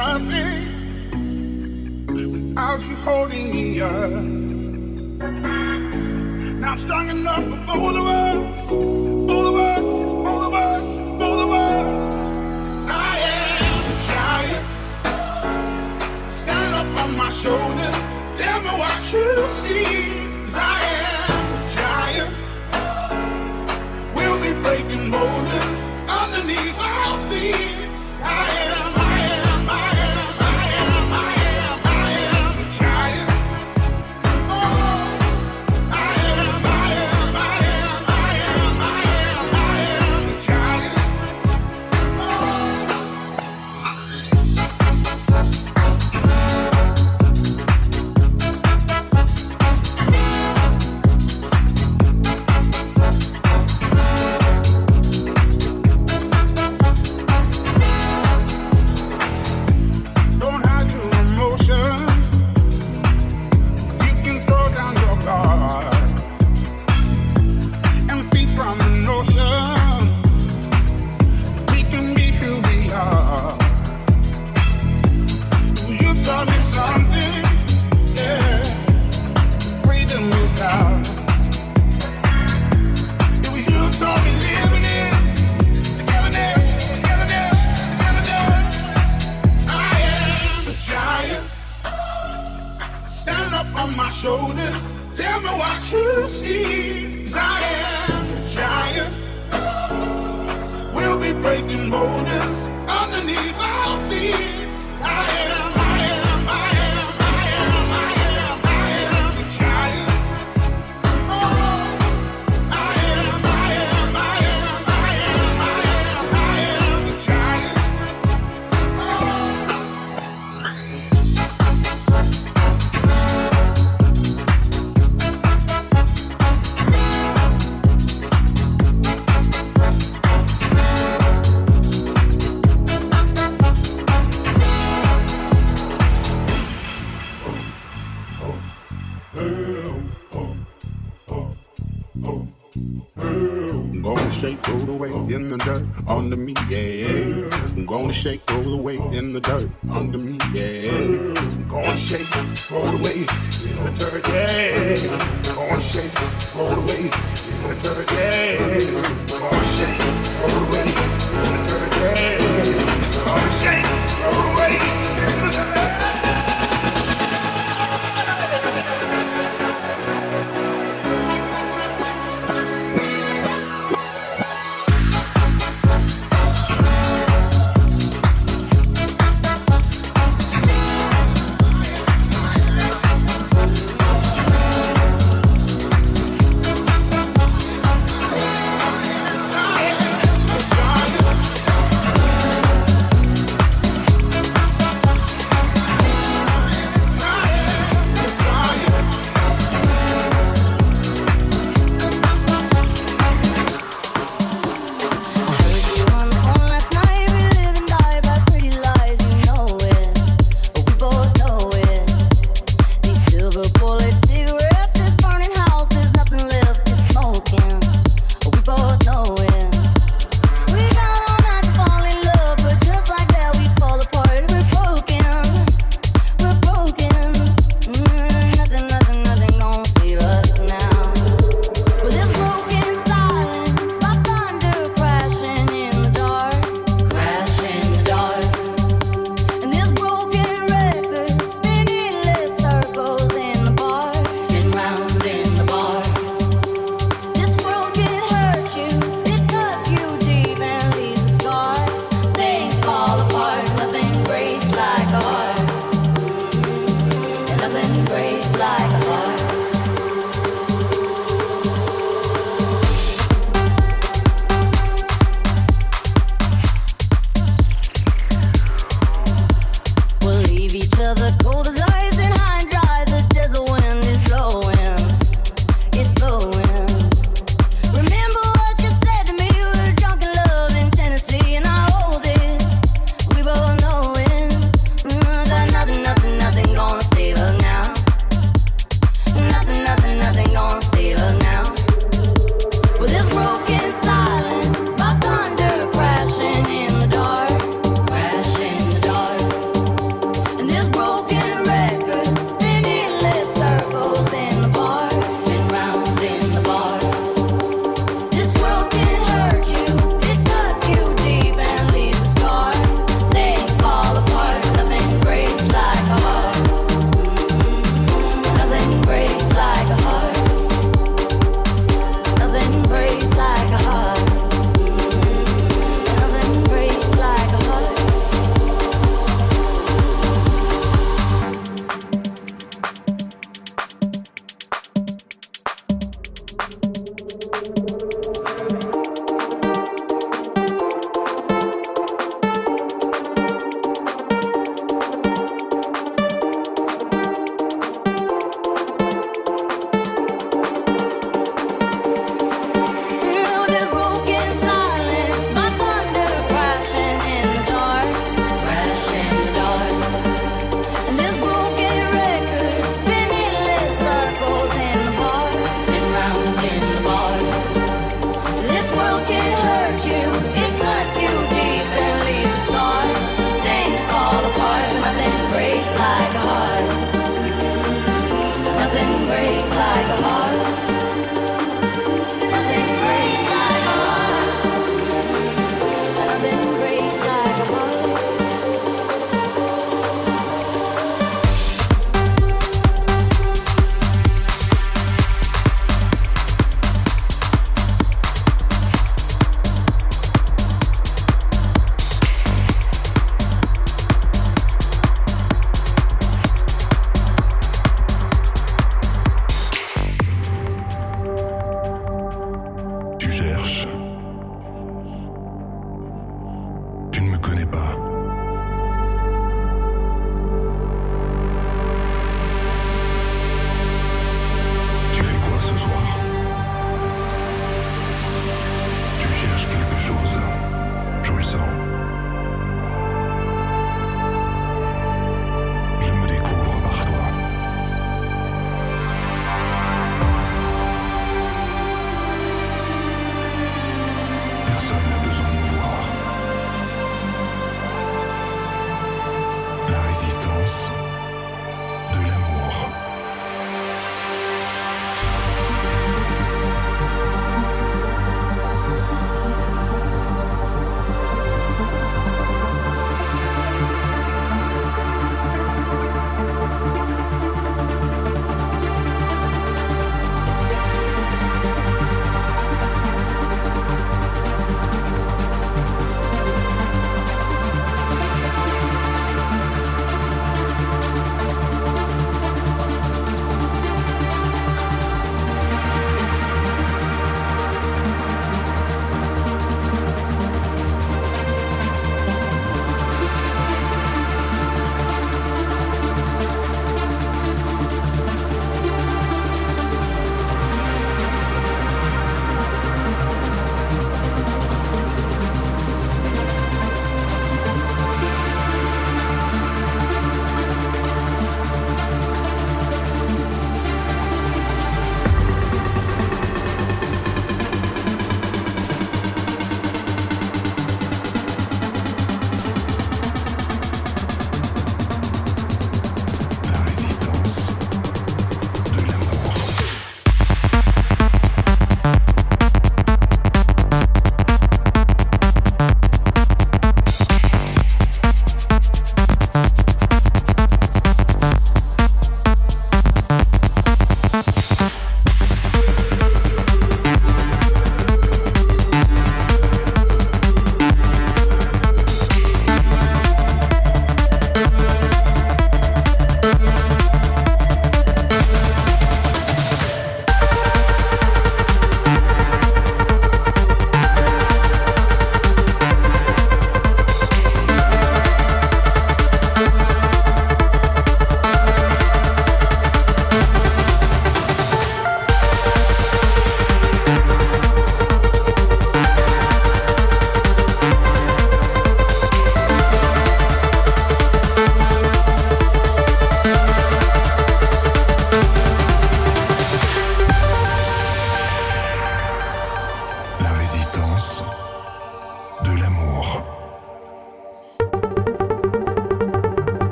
nothing without you holding me up. Now I'm strong enough for both of us, both of us, both of us, both of us. I am a giant. Stand up on my shoulders. Tell me what you see. Cause I am.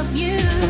Of you.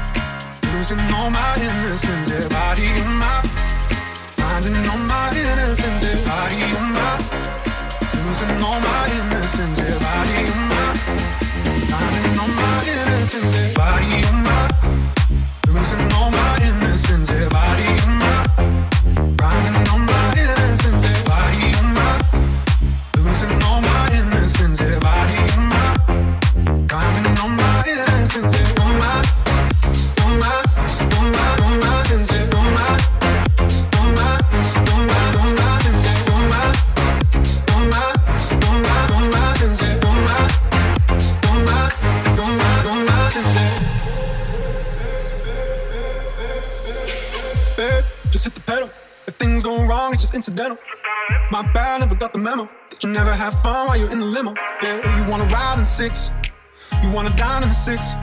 losing all my innocence. Yeah, body of mine, finding all my innocence. Yeah, body of mine. Losing all my innocence, yeah, body of mine. Finding all my innocence, yeah, body of mine. Losing all my innocence, yeah, body of mine. My bad, never got the memo. That you never have fun while you're in the limo. Yeah, you wanna ride in six, you wanna dine in the six.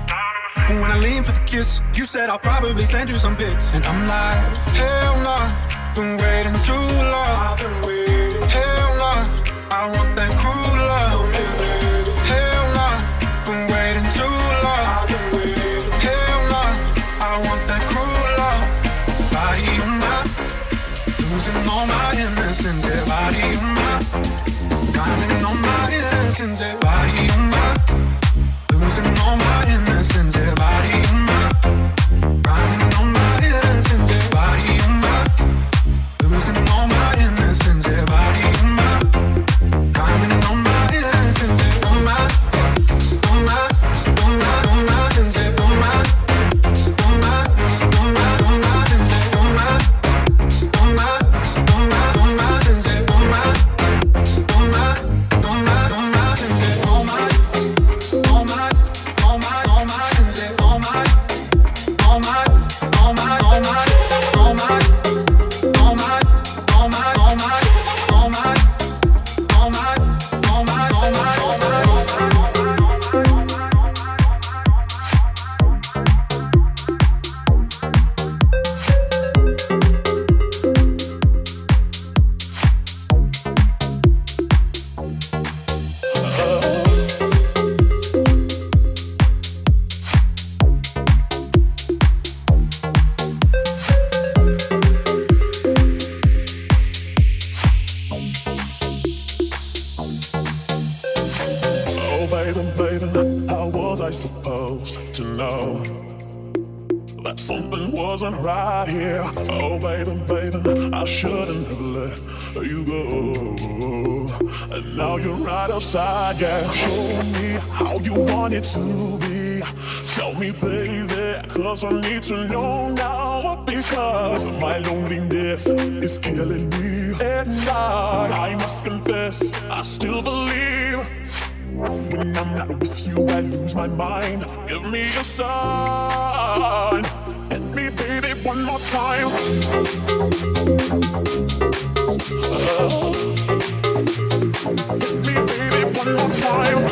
But when I lean for the kiss, you said I'll probably send you some pics. And I'm like, hell nah, been waiting too long. Hell nah, I want that innocence, eh? why am I losing all my innocence? When I'm not with you, I lose my mind. Give me a sign. Hit me, baby, one more time. Hit me, baby, one more time.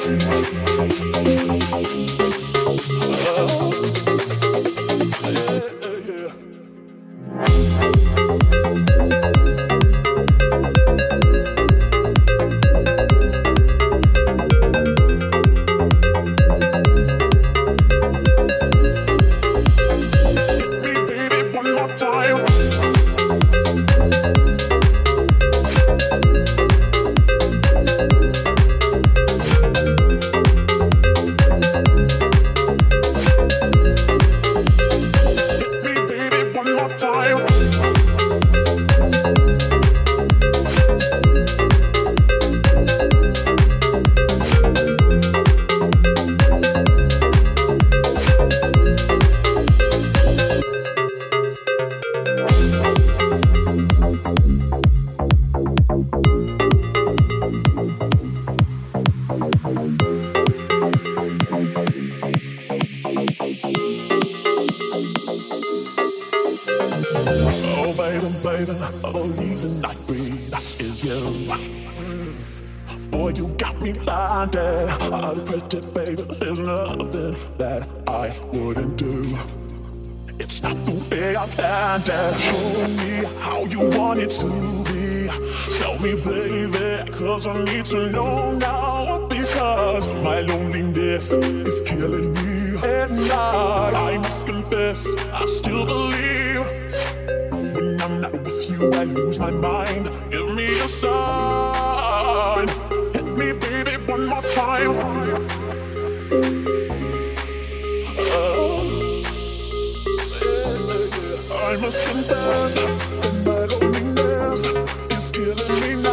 Because my loneliness is killing me. And I, I must confess, I still believe. When I'm not with you, I lose my mind. Give me a sign. Hit me, baby, one more time. Oh, I must confess my loneliness is killing me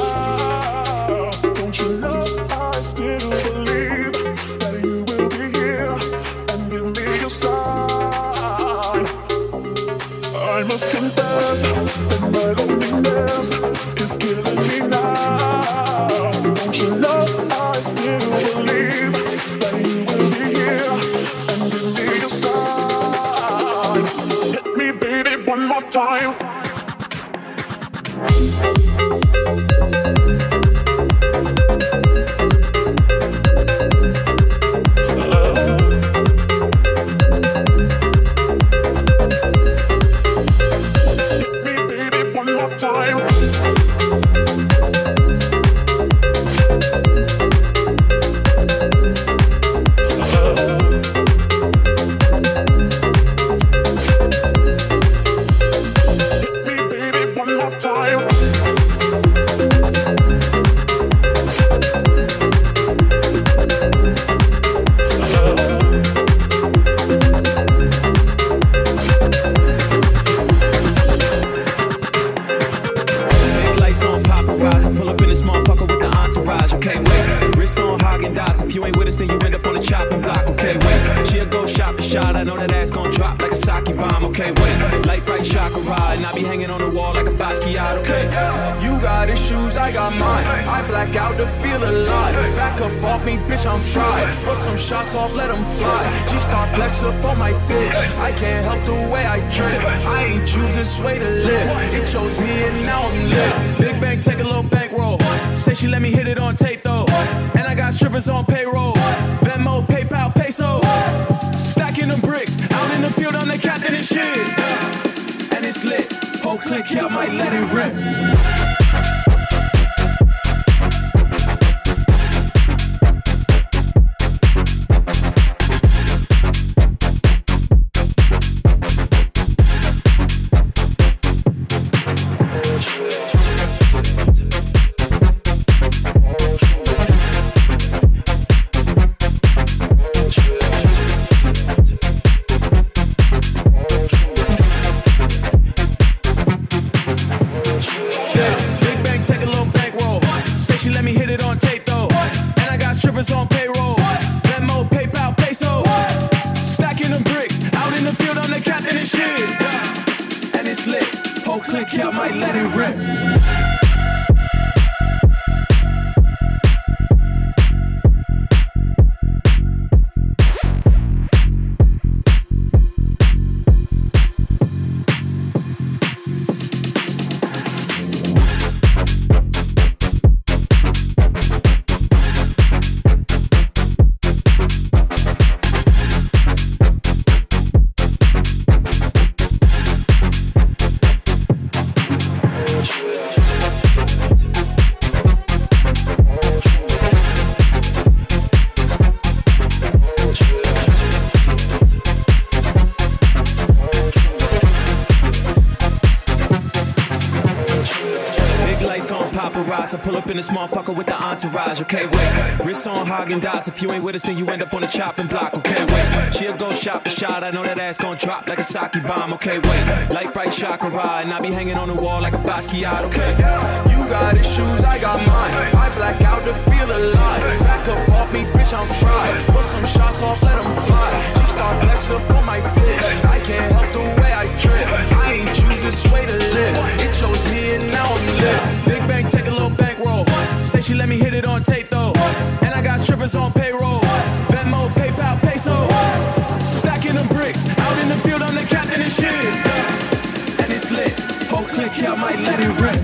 If you ain't with us, then you end up on the chopping block. Okay, wait. She'll go shot for shot. I know that ass gon' drop like a sake bomb. Okay, wait. Light bright chakra ride. And I be hanging on the wall like a Basquiat. Okay. You got issues, I got mine. I black out to feel alive. Back up off me, bitch, I'm fried. Put some shots off, let 'em fly. G star flex up on my bitch. I can't help the way I drip. I ain't choose this way to live. It chose me and now I'm lit. Big Bang, take a little bankroll. Say she let me hit it on tape though. And I got strippers on payroll. Venmo, PayPal, peso. Stacking them bricks. Out in the field, I'm the captain and shit. And it's lit. Whole click I might let it rip. This motherfucker with the entourage. Okay, wait. Wrist on Häagen-Dazs. If you ain't with us, then you end up on the chopping block. Okay, wait. She'll go shot for shot. I know that ass gon' drop like a sake bomb. Okay, wait. Light bright chakra ride. And I be hanging on the wall like a Basquiat. Okay. You got issues, I got mine. I black out to feel alive. Back up off me, bitch, I'm fried. Put some shots off, let 'em fly. G start flex up on my bitch. I can't help the way I trip. I ain't choose this way to live. It chose me and now I'm lit. Big Bang, take a. Say she let me hit it on tape though. And I got strippers on payroll. Venmo, PayPal, peso. Stacking them bricks. Out in the field, I'm the captain and shit. And it's lit. Whole click I might let it rip.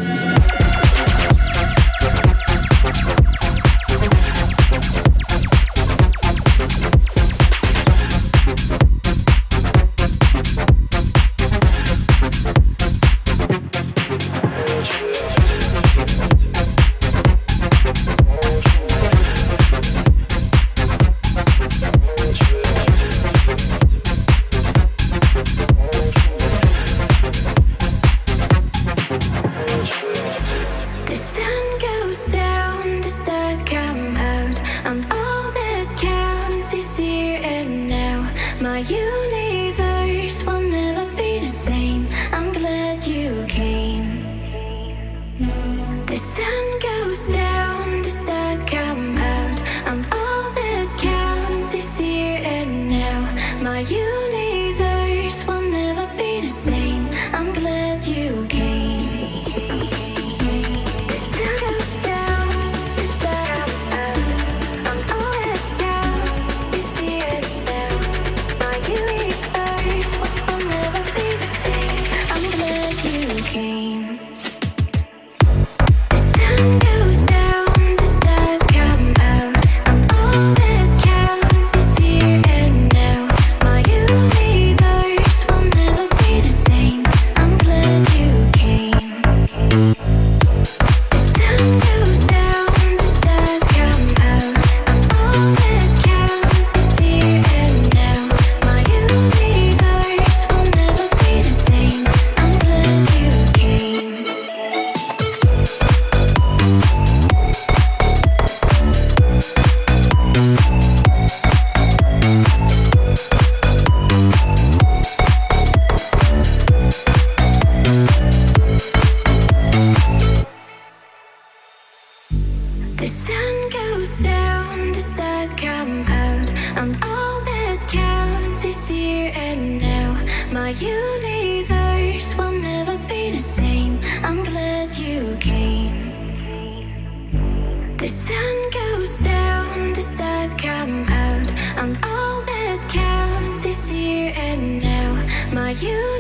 My and all that counts is here and now. My youth.